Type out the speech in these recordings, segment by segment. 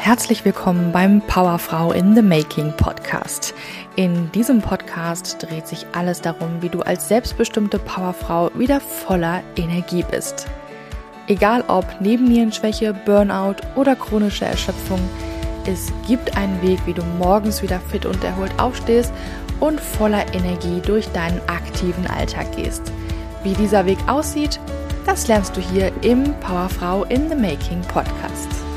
Herzlich willkommen beim Powerfrau in the Making Podcast. In diesem Podcast dreht sich alles darum, wie du als selbstbestimmte Powerfrau wieder voller Energie bist. Egal ob Nebennierenschwäche, Burnout oder chronische Erschöpfung, es gibt einen Weg, wie du morgens wieder fit und erholt aufstehst und voller Energie durch deinen aktiven Alltag gehst. Wie dieser Weg aussieht, das lernst du hier im Powerfrau in the Making Podcast.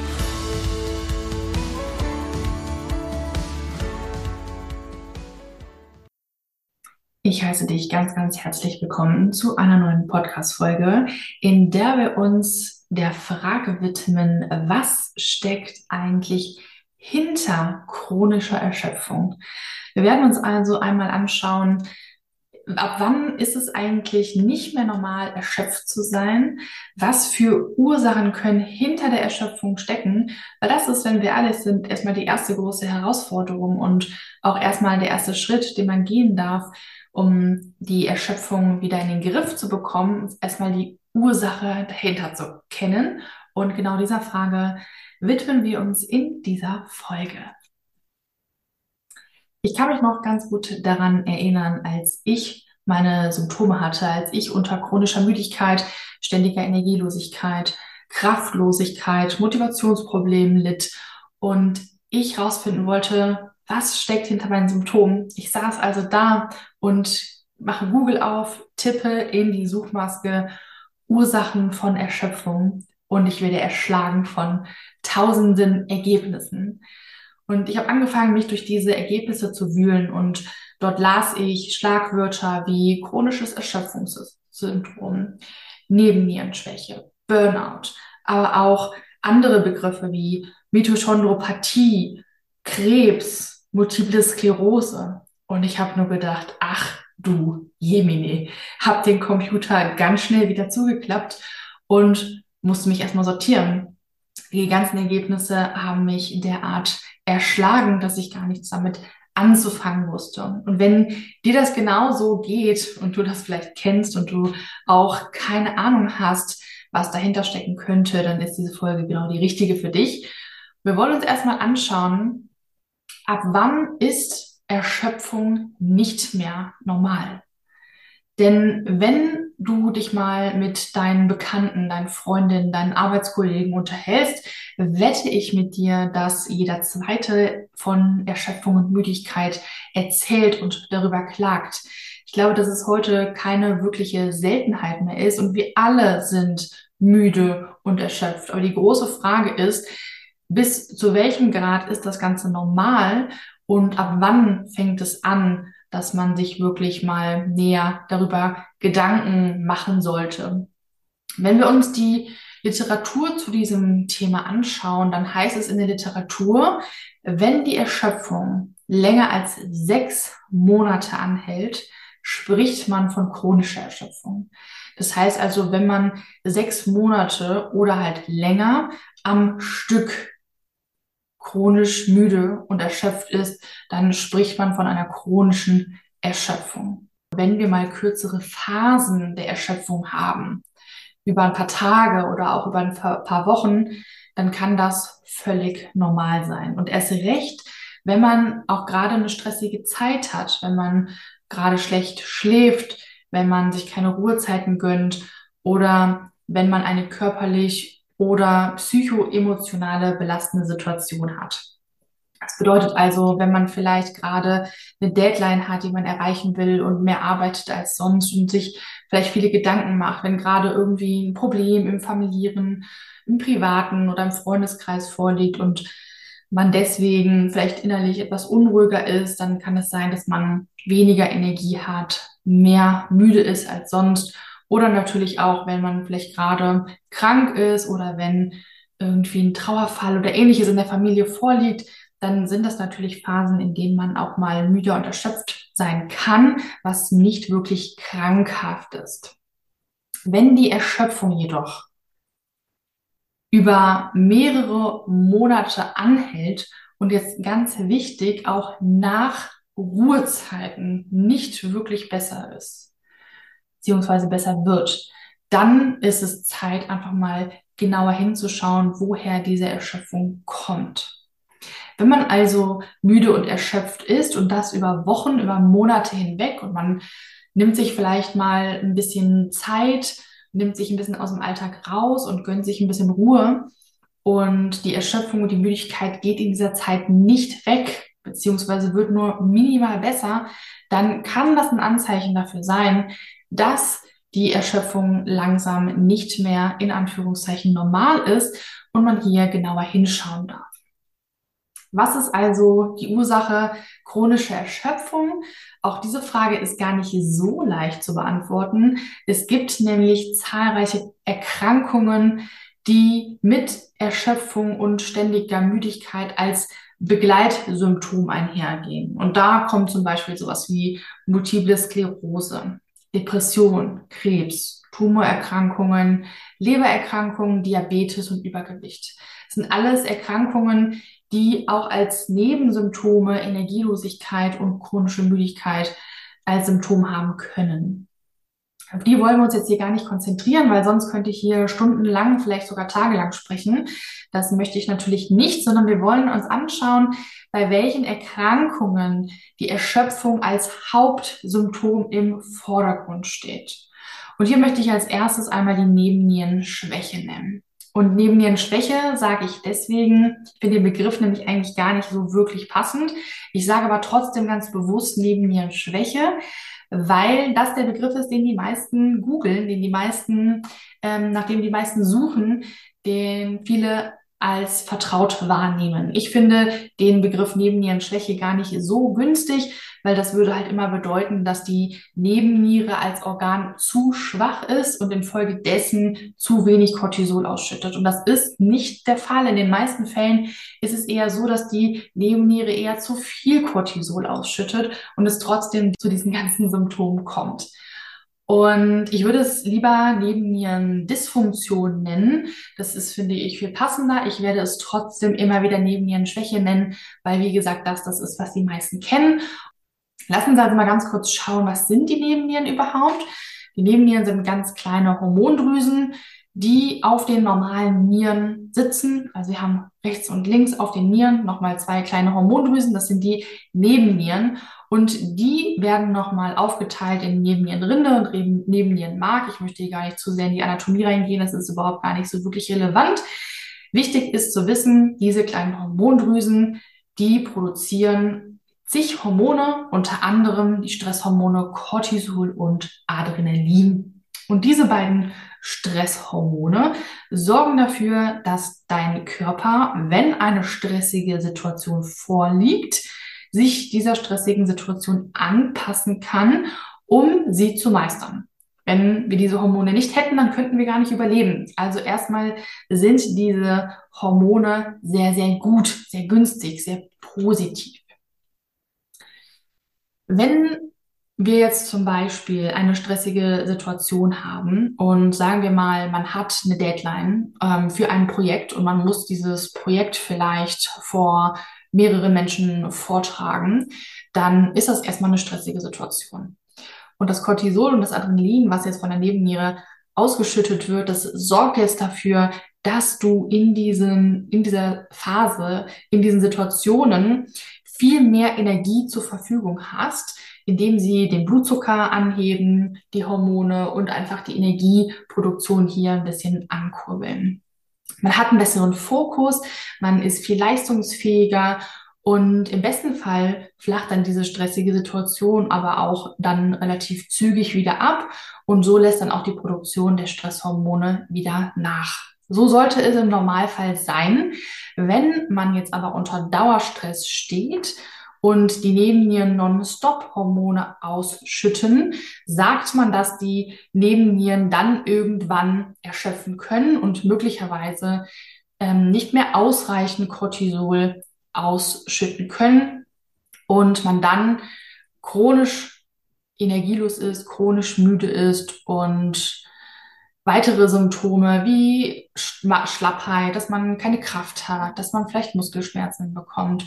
Ich heiße dich ganz, ganz herzlich willkommen zu einer neuen Podcast-Folge, in der wir uns der Frage widmen, was steckt eigentlich hinter chronischer Erschöpfung? Wir werden uns also einmal anschauen, ab wann ist es eigentlich nicht mehr normal, erschöpft zu sein? Was für Ursachen können hinter der Erschöpfung stecken? Weil das ist, wenn wir alles sind, erstmal die erste große Herausforderung und auch erstmal der erste Schritt, den man gehen darf, um die Erschöpfung wieder in den Griff zu bekommen, erstmal die Ursache dahinter zu kennen. Und genau dieser Frage widmen wir uns in dieser Folge. Ich kann mich noch ganz gut daran erinnern, als ich meine Symptome hatte, als ich unter chronischer Müdigkeit, ständiger Energielosigkeit, Kraftlosigkeit, Motivationsproblemen litt und ich rausfinden wollte, was steckt hinter meinen Symptomen. Ich saß also da und mache Google auf, tippe in die Suchmaske Ursachen von Erschöpfung und ich werde erschlagen von tausenden Ergebnissen. Und ich habe angefangen, mich durch diese Ergebnisse zu wühlen und dort las ich Schlagwörter wie chronisches Erschöpfungssyndrom, Nebennierenschwäche, Burnout, aber auch andere Begriffe wie Mitochondropathie, Krebs, multiple Sklerose. Und ich habe nur gedacht, ach du Jemine, hab den Computer ganz schnell wieder zugeklappt und musste mich erstmal sortieren. Die ganzen Ergebnisse haben mich derart erschlagen, dass ich gar nichts damit anzufangen wusste. Und wenn dir das genau so geht und du das vielleicht kennst und du auch keine Ahnung hast, was dahinter stecken könnte, dann ist diese Folge genau die richtige für dich. Wir wollen uns erstmal anschauen, ab wann ist Erschöpfung nicht mehr normal? Denn wenn du dich mal mit deinen Bekannten, deinen Freundinnen, deinen Arbeitskollegen unterhältst, wette ich mit dir, dass jeder zweite von Erschöpfung und Müdigkeit erzählt und darüber klagt. Ich glaube, dass es heute keine wirkliche Seltenheit mehr ist und wir alle sind müde und erschöpft. Aber die große Frage ist, bis zu welchem Grad ist das Ganze normal und ab wann fängt es an, dass man sich wirklich mal näher darüber Gedanken machen sollte. Wenn wir uns die Literatur zu diesem Thema anschauen, dann heißt es in der Literatur, wenn die Erschöpfung länger als sechs Monate anhält, spricht man von chronischer Erschöpfung. Das heißt also, wenn man sechs Monate oder halt länger am Stück chronisch müde und erschöpft ist, dann spricht man von einer chronischen Erschöpfung. Wenn wir mal kürzere Phasen der Erschöpfung haben, über ein paar Tage oder auch über ein paar Wochen, dann kann das völlig normal sein. Und erst recht, wenn man auch gerade eine stressige Zeit hat, wenn man gerade schlecht schläft, wenn man sich keine Ruhezeiten gönnt oder wenn man eine körperlich oder psychoemotionale belastende Situation hat. Das bedeutet also, wenn man vielleicht gerade eine Deadline hat, die man erreichen will und mehr arbeitet als sonst und sich vielleicht viele Gedanken macht, wenn gerade irgendwie ein Problem im familiären, im privaten oder im Freundeskreis vorliegt und man deswegen vielleicht innerlich etwas unruhiger ist, dann kann es sein, dass man weniger Energie hat, mehr müde ist als sonst oder natürlich auch, wenn man vielleicht gerade krank ist oder wenn irgendwie ein Trauerfall oder ähnliches in der Familie vorliegt, dann sind das natürlich Phasen, in denen man auch mal müde und erschöpft sein kann, was nicht wirklich krankhaft ist. Wenn die Erschöpfung jedoch über mehrere Monate anhält und jetzt ganz wichtig auch nach Ruhezeiten nicht wirklich besser ist, beziehungsweise besser wird, dann ist es Zeit, einfach mal genauer hinzuschauen, woher diese Erschöpfung kommt. Wenn man also müde und erschöpft ist und das über Wochen, über Monate hinweg und man nimmt sich vielleicht mal ein bisschen Zeit, nimmt sich ein bisschen aus dem Alltag raus und gönnt sich ein bisschen Ruhe und die Erschöpfung und die Müdigkeit geht in dieser Zeit nicht weg, beziehungsweise wird nur minimal besser, dann kann das ein Anzeichen dafür sein, dass die Erschöpfung langsam nicht mehr in Anführungszeichen normal ist und man hier genauer hinschauen darf. Was ist also die Ursache chronischer Erschöpfung? Auch diese Frage ist gar nicht so leicht zu beantworten. Es gibt nämlich zahlreiche Erkrankungen, die mit Erschöpfung und ständiger Müdigkeit als Begleitsymptom einhergehen. Und da kommt zum Beispiel sowas wie Multiple Sklerose, Depression, Krebs, Tumorerkrankungen, Lebererkrankungen, Diabetes und Übergewicht. Das sind alles Erkrankungen, die auch als Nebensymptome Energielosigkeit und chronische Müdigkeit als Symptom haben können. Auf die wollen wir uns jetzt hier gar nicht konzentrieren, weil sonst könnte ich hier stundenlang, vielleicht sogar tagelang sprechen. Das möchte ich natürlich nicht, sondern wir wollen uns anschauen, bei welchen Erkrankungen die Erschöpfung als Hauptsymptom im Vordergrund steht. Und hier möchte ich als erstes einmal die Nebennierenschwäche nennen. Und Nebennierenschwäche sage ich deswegen, ich finde den Begriff nämlich eigentlich gar nicht so wirklich passend. Ich sage aber trotzdem ganz bewusst Nebennierenschwäche, weil das der Begriff ist, den die meisten googeln, den die meisten, ähm, nach die meisten suchen, den viele als vertraut wahrnehmen. Ich finde den Begriff Nebennierenschwäche gar nicht so günstig, weil das würde halt immer bedeuten, dass die Nebenniere als Organ zu schwach ist und infolgedessen zu wenig Cortisol ausschüttet. Und das ist nicht der Fall. In den meisten Fällen ist es eher so, dass die Nebenniere eher zu viel Cortisol ausschüttet und es trotzdem zu diesen ganzen Symptomen kommt. Und ich würde es lieber Nebennierendysfunktion nennen. Das ist, finde ich, viel passender. Ich werde es trotzdem immer wieder Nebennierenschwäche nennen, weil, wie gesagt, das das ist, was die meisten kennen. Lassen Sie also mal ganz kurz schauen, was sind die Nebennieren überhaupt? Die Nebennieren sind ganz kleine Hormondrüsen, die auf den normalen Nieren sitzen. Also wir haben rechts und links auf den Nieren nochmal zwei kleine Hormondrüsen. Das sind die Nebennieren. Und die werden nochmal aufgeteilt in Nebennierenrinde und Nebennierenmark. Ich möchte hier gar nicht zu sehr in die Anatomie reingehen. Das ist überhaupt gar nicht so wirklich relevant. Wichtig ist zu wissen, diese kleinen Hormondrüsen, die produzieren zig Hormone, unter anderem die Stresshormone Cortisol und Adrenalin. Und diese beiden Stresshormone sorgen dafür, dass dein Körper, wenn eine stressige Situation vorliegt, sich dieser stressigen Situation anpassen kann, um sie zu meistern. Wenn wir diese Hormone nicht hätten, dann könnten wir gar nicht überleben. Also erstmal sind diese Hormone sehr, sehr gut, sehr günstig, sehr positiv. Wenn wir jetzt zum Beispiel eine stressige Situation haben und sagen wir mal, man hat eine Deadline ähm, für ein Projekt und man muss dieses Projekt vielleicht vor mehreren Menschen vortragen, dann ist das erstmal eine stressige Situation. Und das Cortisol und das Adrenalin, was jetzt von der Nebenniere ausgeschüttet wird, das sorgt jetzt dafür, dass du in diesen, in dieser Phase, in diesen Situationen viel mehr Energie zur Verfügung hast, indem sie den Blutzucker anheben, die Hormone und einfach die Energieproduktion hier ein bisschen ankurbeln. Man hat einen besseren Fokus, man ist viel leistungsfähiger und im besten Fall flacht dann diese stressige Situation aber auch dann relativ zügig wieder ab und so lässt dann auch die Produktion der Stresshormone wieder nach. So sollte es im Normalfall sein. Wenn man jetzt aber unter Dauerstress steht und die Nebennieren Non-Stop-Hormone ausschütten, sagt man, dass die Nebennieren dann irgendwann erschöpfen können und möglicherweise ähm, nicht mehr ausreichend Cortisol ausschütten können und man dann chronisch energielos ist, chronisch müde ist und weitere Symptome wie Schlappheit, dass man keine Kraft hat, dass man vielleicht Muskelschmerzen bekommt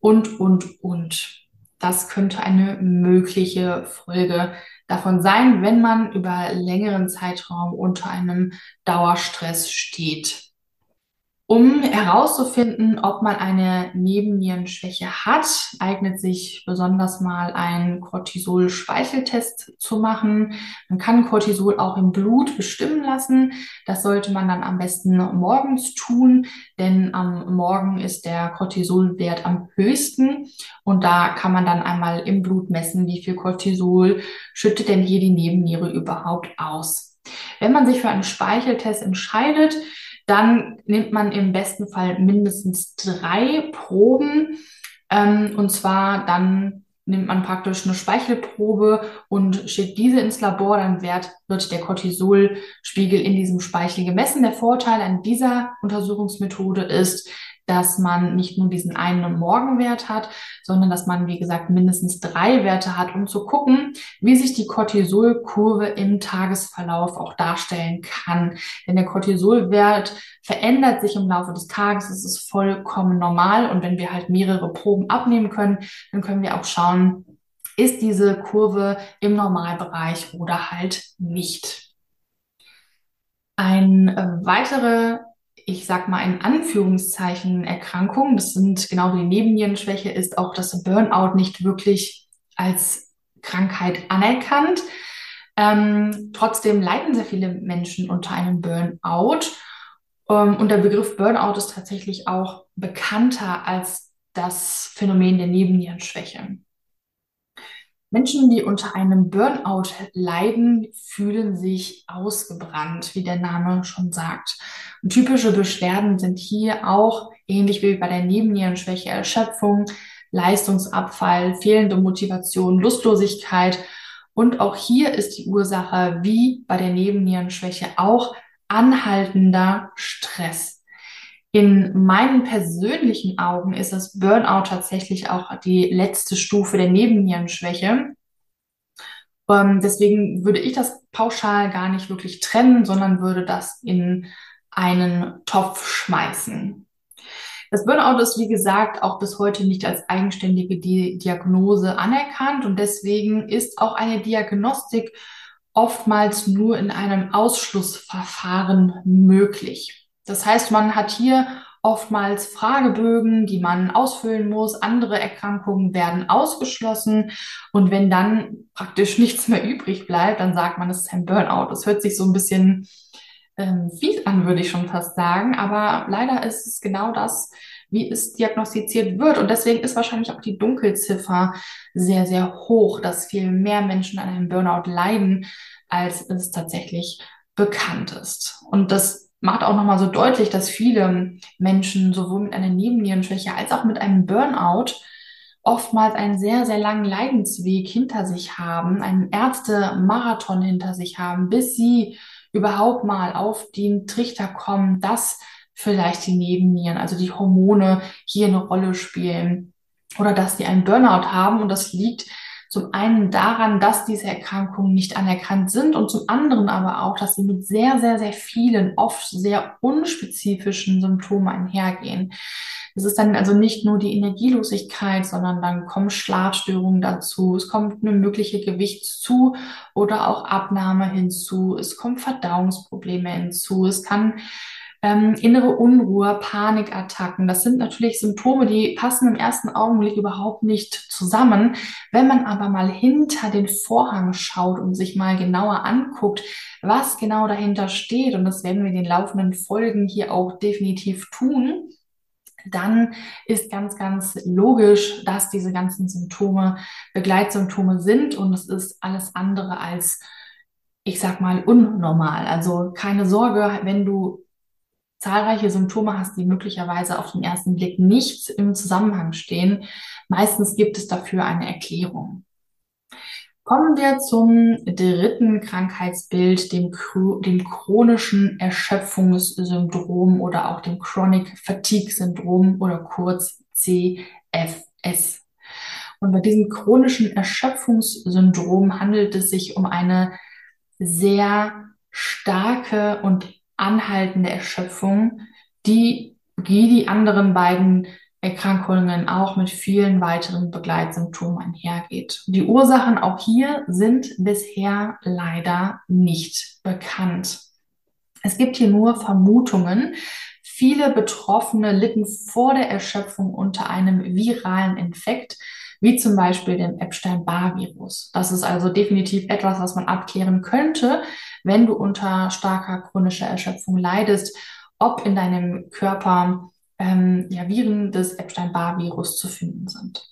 und, und, und. Das könnte eine mögliche Folge davon sein, wenn man über längeren Zeitraum unter einem Dauerstress steht. Um herauszufinden, ob man eine Nebennierenschwäche hat, eignet sich besonders mal ein Cortisol-Speicheltest zu machen. Man kann Cortisol auch im Blut bestimmen lassen. Das sollte man dann am besten morgens tun, denn am Morgen ist der Cortisolwert am höchsten und da kann man dann einmal im Blut messen, wie viel Cortisol schüttet denn hier die Nebenniere überhaupt aus. Wenn man sich für einen Speicheltest entscheidet, dann nimmt man im besten Fall mindestens drei Proben. Ähm, und zwar dann nimmt man praktisch eine Speichelprobe und schickt diese ins Labor, dann wird, wird der Cortisolspiegel in diesem Speichel gemessen. Der Vorteil an dieser Untersuchungsmethode ist, dass man nicht nur diesen einen Morgenwert hat, sondern dass man, wie gesagt, mindestens drei Werte hat, um zu gucken, wie sich die Cortisolkurve im Tagesverlauf auch darstellen kann. Denn der Cortisolwert verändert sich im Laufe des Tages. Das ist vollkommen normal. Und wenn wir halt mehrere Proben abnehmen können, dann können wir auch schauen, ist diese Kurve im Normalbereich oder halt nicht. Ein äh, weitere ich sag mal in Anführungszeichen Erkrankung, das sind genau wie die Nebennierenschwäche, ist auch das Burnout nicht wirklich als Krankheit anerkannt. Ähm, trotzdem leiden sehr viele Menschen unter einem Burnout. Ähm, und der Begriff Burnout ist tatsächlich auch bekannter als das Phänomen der Nebennierenschwäche. Menschen, die unter einem Burnout leiden, fühlen sich ausgebrannt, wie der Name schon sagt. Und typische Beschwerden sind hier auch ähnlich wie bei der Nebennierenschwäche Erschöpfung, Leistungsabfall, fehlende Motivation, Lustlosigkeit. Und auch hier ist die Ursache wie bei der Nebennierenschwäche auch anhaltender Stress. In meinen persönlichen Augen ist das Burnout tatsächlich auch die letzte Stufe der Nebennierenschwäche. Ähm, deswegen würde ich das pauschal gar nicht wirklich trennen, sondern würde das in einen Topf schmeißen. Das Burnout ist, wie gesagt, auch bis heute nicht als eigenständige Di Diagnose anerkannt und deswegen ist auch eine Diagnostik oftmals nur in einem Ausschlussverfahren möglich. Das heißt, man hat hier oftmals Fragebögen, die man ausfüllen muss. Andere Erkrankungen werden ausgeschlossen. Und wenn dann praktisch nichts mehr übrig bleibt, dann sagt man, es ist ein Burnout. Das hört sich so ein bisschen ähm, fies an, würde ich schon fast sagen. Aber leider ist es genau das, wie es diagnostiziert wird. Und deswegen ist wahrscheinlich auch die Dunkelziffer sehr, sehr hoch, dass viel mehr Menschen an einem Burnout leiden, als es tatsächlich bekannt ist. Und das macht auch nochmal so deutlich, dass viele Menschen sowohl mit einer Nebennierenschwäche als auch mit einem Burnout oftmals einen sehr, sehr langen Leidensweg hinter sich haben, einen Ärzte-Marathon hinter sich haben, bis sie überhaupt mal auf den Trichter kommen, dass vielleicht die Nebennieren, also die Hormone hier eine Rolle spielen oder dass sie einen Burnout haben. Und das liegt zum einen daran, dass diese Erkrankungen nicht anerkannt sind und zum anderen aber auch, dass sie mit sehr, sehr, sehr vielen, oft sehr unspezifischen Symptomen einhergehen. Es ist dann also nicht nur die Energielosigkeit, sondern dann kommen Schlafstörungen dazu, es kommt eine mögliche Gewichtszu- oder auch Abnahme hinzu, es kommen Verdauungsprobleme hinzu, es kann ähm, innere Unruhe, Panikattacken. Das sind natürlich Symptome, die passen im ersten Augenblick überhaupt nicht zusammen. Wenn man aber mal hinter den Vorhang schaut und sich mal genauer anguckt, was genau dahinter steht, und das werden wir in den laufenden Folgen hier auch definitiv tun, dann ist ganz, ganz logisch, dass diese ganzen Symptome Begleitsymptome sind und es ist alles andere als ich sag mal, unnormal. Also keine Sorge, wenn du zahlreiche Symptome hast, die möglicherweise auf den ersten Blick nicht im Zusammenhang stehen. Meistens gibt es dafür eine Erklärung. Kommen wir zum dritten Krankheitsbild, dem, dem chronischen Erschöpfungssyndrom oder auch dem Chronic Fatigue Syndrom oder kurz CFS. Und bei diesem chronischen Erschöpfungssyndrom handelt es sich um eine sehr starke und anhaltende Erschöpfung, die wie die anderen beiden Erkrankungen auch mit vielen weiteren Begleitsymptomen einhergeht. Die Ursachen auch hier sind bisher leider nicht bekannt. Es gibt hier nur Vermutungen. Viele Betroffene litten vor der Erschöpfung unter einem viralen Infekt, wie zum Beispiel dem Epstein-Barr-Virus. Das ist also definitiv etwas, was man abklären könnte, wenn du unter starker chronischer Erschöpfung leidest, ob in deinem Körper ähm, ja, Viren des Epstein-Barr-Virus zu finden sind.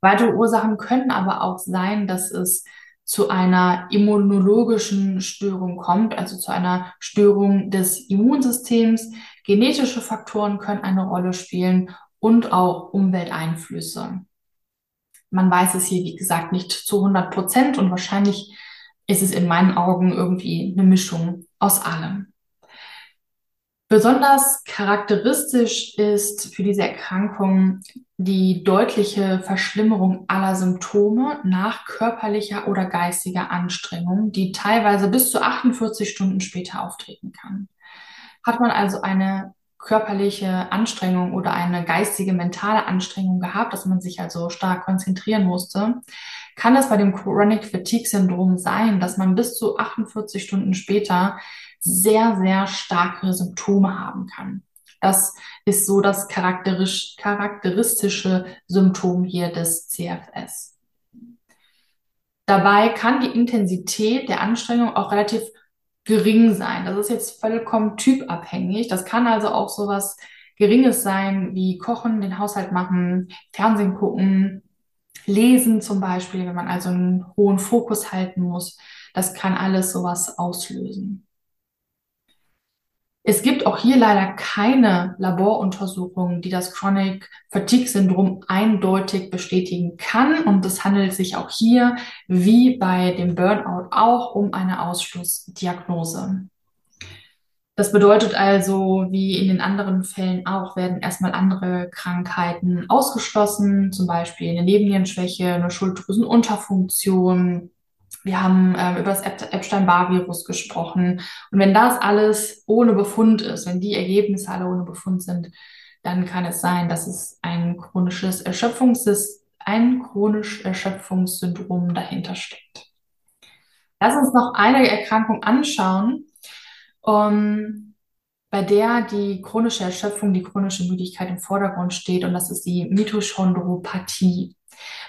Weitere Ursachen können aber auch sein, dass es zu einer immunologischen Störung kommt, also zu einer Störung des Immunsystems. Genetische Faktoren können eine Rolle spielen und auch Umwelteinflüsse. Man weiß es hier, wie gesagt, nicht zu 100 Prozent und wahrscheinlich ist es in meinen Augen irgendwie eine Mischung aus allem. Besonders charakteristisch ist für diese Erkrankung die deutliche Verschlimmerung aller Symptome nach körperlicher oder geistiger Anstrengung, die teilweise bis zu 48 Stunden später auftreten kann. Hat man also eine körperliche Anstrengung oder eine geistige, mentale Anstrengung gehabt, dass man sich also stark konzentrieren musste, kann es bei dem Chronic Fatigue Syndrom sein, dass man bis zu 48 Stunden später sehr, sehr starke Symptome haben kann. Das ist so das charakterisch, charakteristische Symptom hier des CFS. Dabei kann die Intensität der Anstrengung auch relativ gering sein. Das ist jetzt vollkommen typabhängig. Das kann also auch so was Geringes sein, wie kochen, den Haushalt machen, Fernsehen gucken, lesen zum Beispiel, wenn man also einen hohen Fokus halten muss. Das kann alles sowas auslösen. Es gibt auch hier leider keine Laboruntersuchungen, die das Chronic Fatigue Syndrom eindeutig bestätigen kann. Und es handelt sich auch hier, wie bei dem Burnout, auch um eine Ausschlussdiagnose. Das bedeutet also, wie in den anderen Fällen auch, werden erstmal andere Krankheiten ausgeschlossen, zum Beispiel eine Nebennierenschwäche, eine Schulddrüsenunterfunktion, wir haben ähm, über das Epstein-Barr-Virus gesprochen. Und wenn das alles ohne Befund ist, wenn die Ergebnisse alle ohne Befund sind, dann kann es sein, dass es ein chronisches Erschöpfungs ein chronisch Erschöpfungssyndrom dahinter steckt. Lass uns noch eine Erkrankung anschauen, um, bei der die chronische Erschöpfung, die chronische Müdigkeit im Vordergrund steht, und das ist die Mitochondropathie.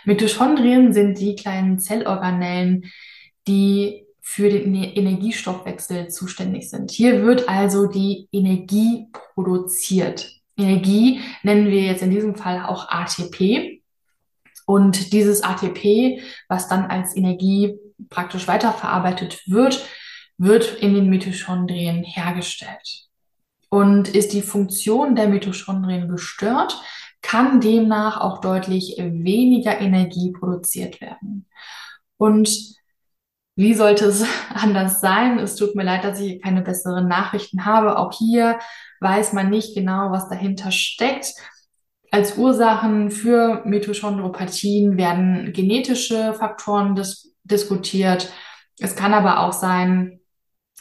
Mitochondrien sind die kleinen Zellorganellen, die für den Energiestoffwechsel zuständig sind. Hier wird also die Energie produziert. Energie nennen wir jetzt in diesem Fall auch ATP. Und dieses ATP, was dann als Energie praktisch weiterverarbeitet wird, wird in den Mitochondrien hergestellt. Und ist die Funktion der Mitochondrien gestört, kann demnach auch deutlich weniger Energie produziert werden. Und wie sollte es anders sein? Es tut mir leid, dass ich keine besseren Nachrichten habe. Auch hier weiß man nicht genau, was dahinter steckt. Als Ursachen für Mitochondropathien werden genetische Faktoren dis diskutiert. Es kann aber auch sein,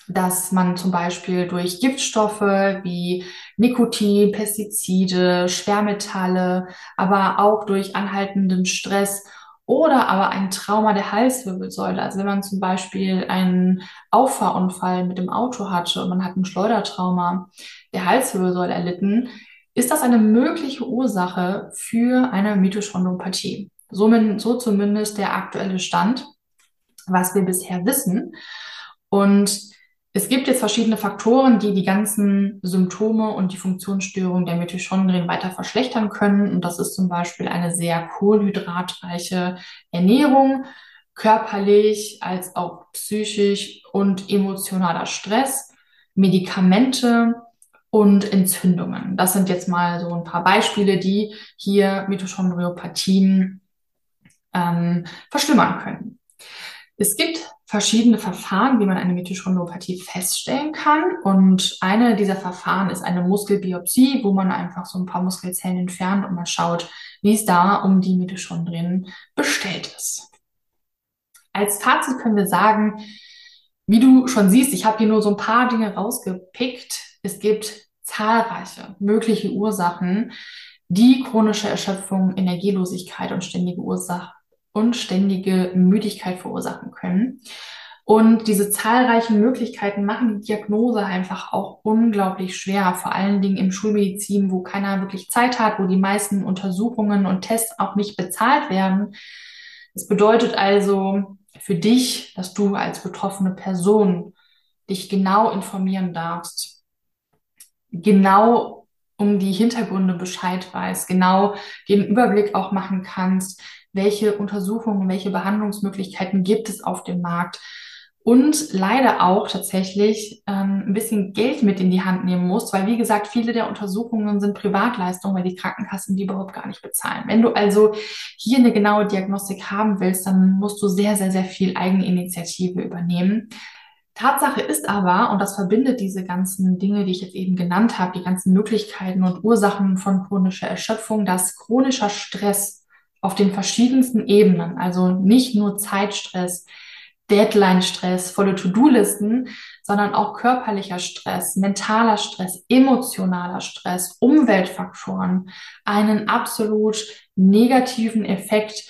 dass man zum Beispiel durch Giftstoffe wie Nikotin, Pestizide, Schwermetalle, aber auch durch anhaltenden Stress oder aber ein Trauma der Halswirbelsäule. Also wenn man zum Beispiel einen Auffahrunfall mit dem Auto hatte und man hat ein Schleudertrauma der Halswirbelsäule erlitten, ist das eine mögliche Ursache für eine Mitochondropathie. So, so zumindest der aktuelle Stand, was wir bisher wissen. Und es gibt jetzt verschiedene Faktoren, die die ganzen Symptome und die Funktionsstörung der Mitochondrien weiter verschlechtern können. Und das ist zum Beispiel eine sehr kohlenhydratreiche Ernährung, körperlich als auch psychisch und emotionaler Stress, Medikamente und Entzündungen. Das sind jetzt mal so ein paar Beispiele, die hier Mitochondriopathien ähm, verschlimmern können. Es gibt verschiedene Verfahren, wie man eine Mitochondriopathie feststellen kann. Und eine dieser Verfahren ist eine Muskelbiopsie, wo man einfach so ein paar Muskelzellen entfernt und man schaut, wie es da um die Mitochondrien bestellt ist. Als Fazit können wir sagen, wie du schon siehst, ich habe hier nur so ein paar Dinge rausgepickt. Es gibt zahlreiche mögliche Ursachen, die chronische Erschöpfung, Energielosigkeit und ständige Ursache und ständige Müdigkeit verursachen können. Und diese zahlreichen Möglichkeiten machen die Diagnose einfach auch unglaublich schwer, vor allen Dingen im Schulmedizin, wo keiner wirklich Zeit hat, wo die meisten Untersuchungen und Tests auch nicht bezahlt werden. Das bedeutet also für dich, dass du als betroffene Person dich genau informieren darfst, genau um die Hintergründe Bescheid weißt, genau den Überblick auch machen kannst, welche Untersuchungen, welche Behandlungsmöglichkeiten gibt es auf dem Markt und leider auch tatsächlich ähm, ein bisschen Geld mit in die Hand nehmen musst, weil wie gesagt, viele der Untersuchungen sind Privatleistungen, weil die Krankenkassen die überhaupt gar nicht bezahlen. Wenn du also hier eine genaue Diagnostik haben willst, dann musst du sehr, sehr, sehr viel Eigeninitiative übernehmen. Tatsache ist aber, und das verbindet diese ganzen Dinge, die ich jetzt eben genannt habe, die ganzen Möglichkeiten und Ursachen von chronischer Erschöpfung, dass chronischer Stress auf den verschiedensten Ebenen, also nicht nur Zeitstress, Deadline-Stress, volle To-Do-Listen, sondern auch körperlicher Stress, mentaler Stress, emotionaler Stress, Umweltfaktoren einen absolut negativen Effekt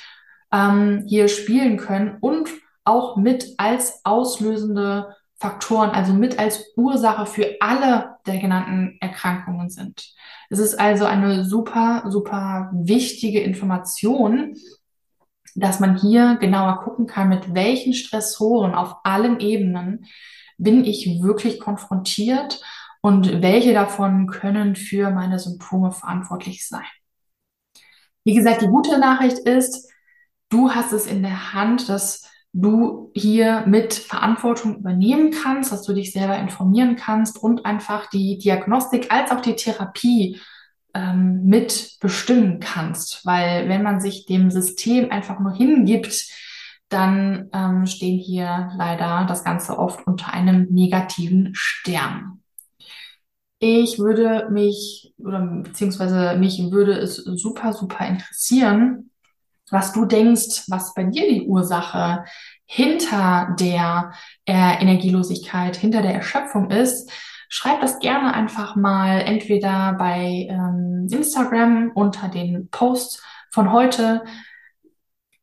ähm, hier spielen können und auch mit als auslösende Faktoren, also mit als Ursache für alle der genannten Erkrankungen sind. Es ist also eine super, super wichtige Information, dass man hier genauer gucken kann, mit welchen Stressoren auf allen Ebenen bin ich wirklich konfrontiert und welche davon können für meine Symptome verantwortlich sein. Wie gesagt, die gute Nachricht ist, du hast es in der Hand, dass du hier mit Verantwortung übernehmen kannst, dass du dich selber informieren kannst und einfach die Diagnostik als auch die Therapie ähm, mit bestimmen kannst. Weil wenn man sich dem System einfach nur hingibt, dann ähm, stehen hier leider das Ganze oft unter einem negativen Stern. Ich würde mich, oder beziehungsweise mich würde es super, super interessieren, was du denkst, was bei dir die Ursache hinter der äh, Energielosigkeit, hinter der Erschöpfung ist. Schreib das gerne einfach mal entweder bei ähm, Instagram unter den Post von heute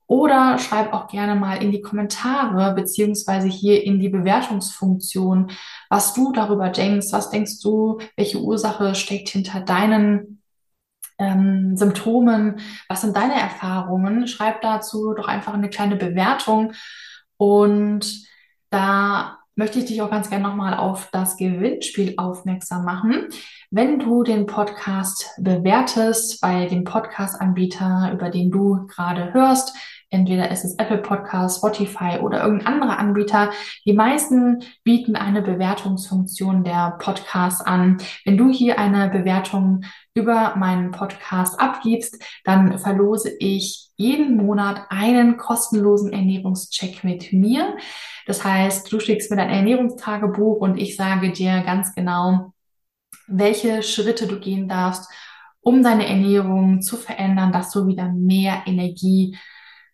oder schreib auch gerne mal in die Kommentare beziehungsweise hier in die Bewertungsfunktion, was du darüber denkst. Was denkst du, welche Ursache steckt hinter deinen ähm, Symptomen? Was sind deine Erfahrungen? Schreib dazu doch einfach eine kleine Bewertung und da möchte ich dich auch ganz gerne nochmal auf das Gewinnspiel aufmerksam machen. Wenn du den Podcast bewertest bei dem Podcast-Anbieter, über den du gerade hörst, entweder ist es Apple Podcast, Spotify oder irgendein anderer Anbieter. Die meisten bieten eine Bewertungsfunktion der Podcasts an. Wenn du hier eine Bewertung über meinen Podcast abgibst, dann verlose ich jeden Monat einen kostenlosen Ernährungscheck mit mir. Das heißt, du schickst mir dein Ernährungstagebuch und ich sage dir ganz genau, welche Schritte du gehen darfst, um deine Ernährung zu verändern, dass du wieder mehr Energie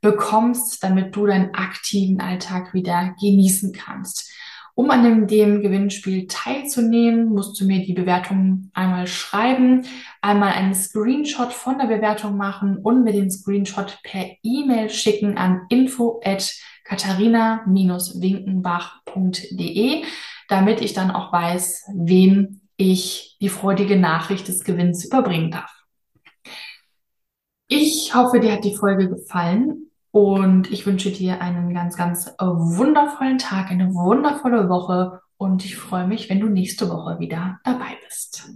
bekommst, damit du deinen aktiven Alltag wieder genießen kannst. Um an dem, dem, Gewinnspiel teilzunehmen, musst du mir die Bewertung einmal schreiben, einmal einen Screenshot von der Bewertung machen und mir den Screenshot per E-Mail schicken an info at katharina-winkenbach.de, damit ich dann auch weiß, wem ich die freudige Nachricht des Gewinns überbringen darf. Ich hoffe, dir hat die Folge gefallen und ich wünsche dir einen ganz, ganz wundervollen Tag, eine wundervolle Woche und ich freue mich, wenn du nächste Woche wieder dabei bist.